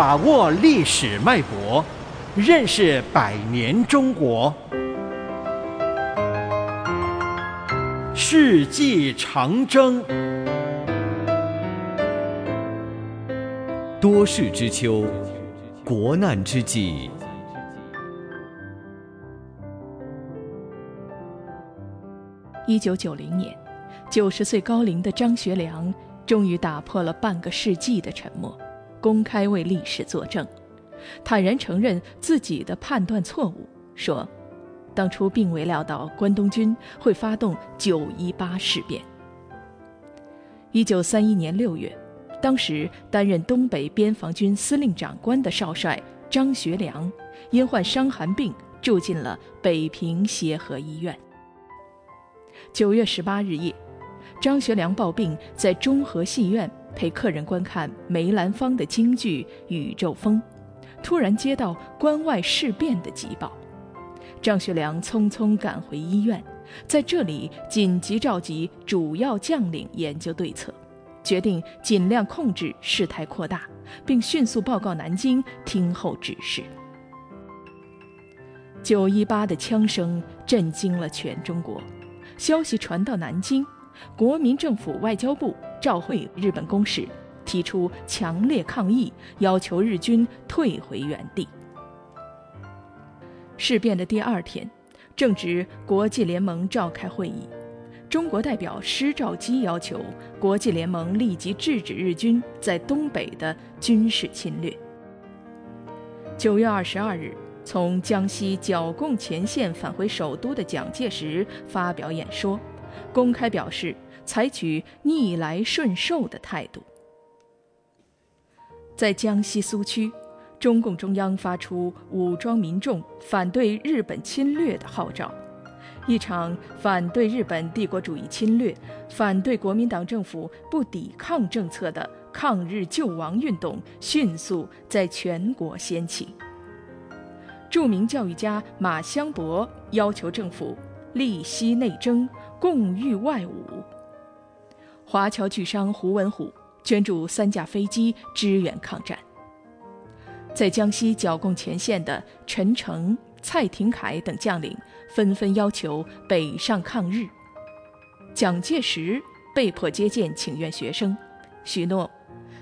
把握历史脉搏，认识百年中国。世纪长征，多事之秋，国难之际。一九九零年，九十岁高龄的张学良终于打破了半个世纪的沉默，公开为历史作证，坦然承认自己的判断错误，说：“当初并未料到关东军会发动九一八事变。”一九三一年六月，当时担任东北边防军司令长官的少帅张学良，因患伤寒病住进了北平协和医院。九月十八日夜，张学良抱病在中和戏院陪客人观看梅兰芳的京剧《宇宙风》，突然接到关外事变的急报，张学良匆匆赶回医院，在这里紧急召集主要将领研究对策，决定尽量控制事态扩大，并迅速报告南京听候指示。九一八的枪声震惊了全中国。消息传到南京，国民政府外交部召会日本公使，提出强烈抗议，要求日军退回原地。事变的第二天，正值国际联盟召开会议，中国代表施肇基要求国际联盟立即制止日军在东北的军事侵略。九月二十二日。从江西剿共前线返回首都的蒋介石发表演说，公开表示采取逆来顺受的态度。在江西苏区，中共中央发出武装民众反对日本侵略的号召，一场反对日本帝国主义侵略、反对国民党政府不抵抗政策的抗日救亡运动迅速在全国掀起。著名教育家马相伯要求政府立息内征，共御外侮。华侨巨商胡文虎捐助三架飞机支援抗战。在江西剿共前线的陈诚、蔡廷锴等将领纷纷要求北上抗日。蒋介石被迫接见请愿学生，许诺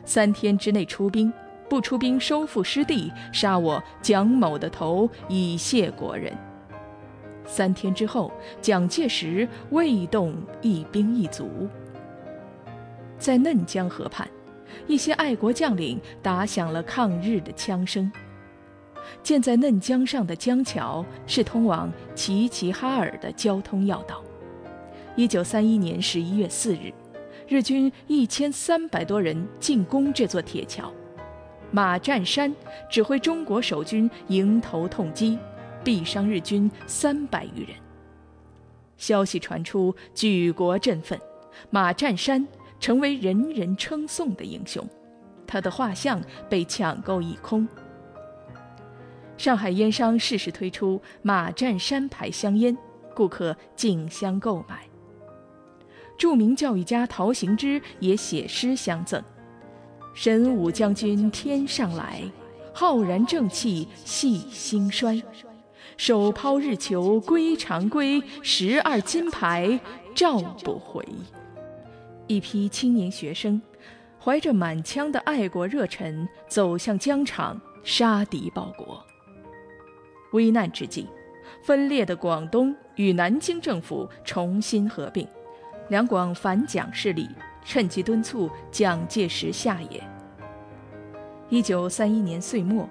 三天之内出兵。不出兵收复失地，杀我蒋某的头，以谢国人。三天之后，蒋介石未动一兵一卒。在嫩江河畔，一些爱国将领打响了抗日的枪声。建在嫩江上的江桥是通往齐齐哈尔的交通要道。一九三一年十一月四日，日军一千三百多人进攻这座铁桥。马占山指挥中国守军迎头痛击，毙伤日军三百余人。消息传出，举国振奋，马占山成为人人称颂的英雄，他的画像被抢购一空。上海烟商适时推出马占山牌香烟，顾客竞相购买。著名教育家陶行知也写诗相赠。神武将军天上来，浩然正气系兴衰。手抛日球归常归，十二金牌召不回。一批青年学生，怀着满腔的爱国热忱，走向疆场，杀敌报国。危难之际，分裂的广东与南京政府重新合并，两广反蒋势力。趁机敦促蒋介石下野。一九三一年岁末，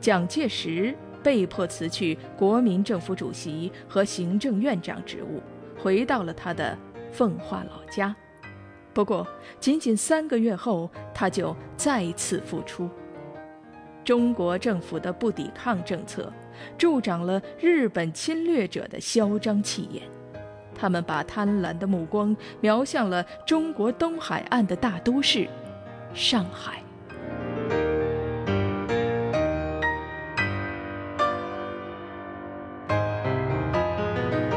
蒋介石被迫辞去国民政府主席和行政院长职务，回到了他的奉化老家。不过，仅仅三个月后，他就再次复出。中国政府的不抵抗政策，助长了日本侵略者的嚣张气焰。他们把贪婪的目光瞄向了中国东海岸的大都市上海。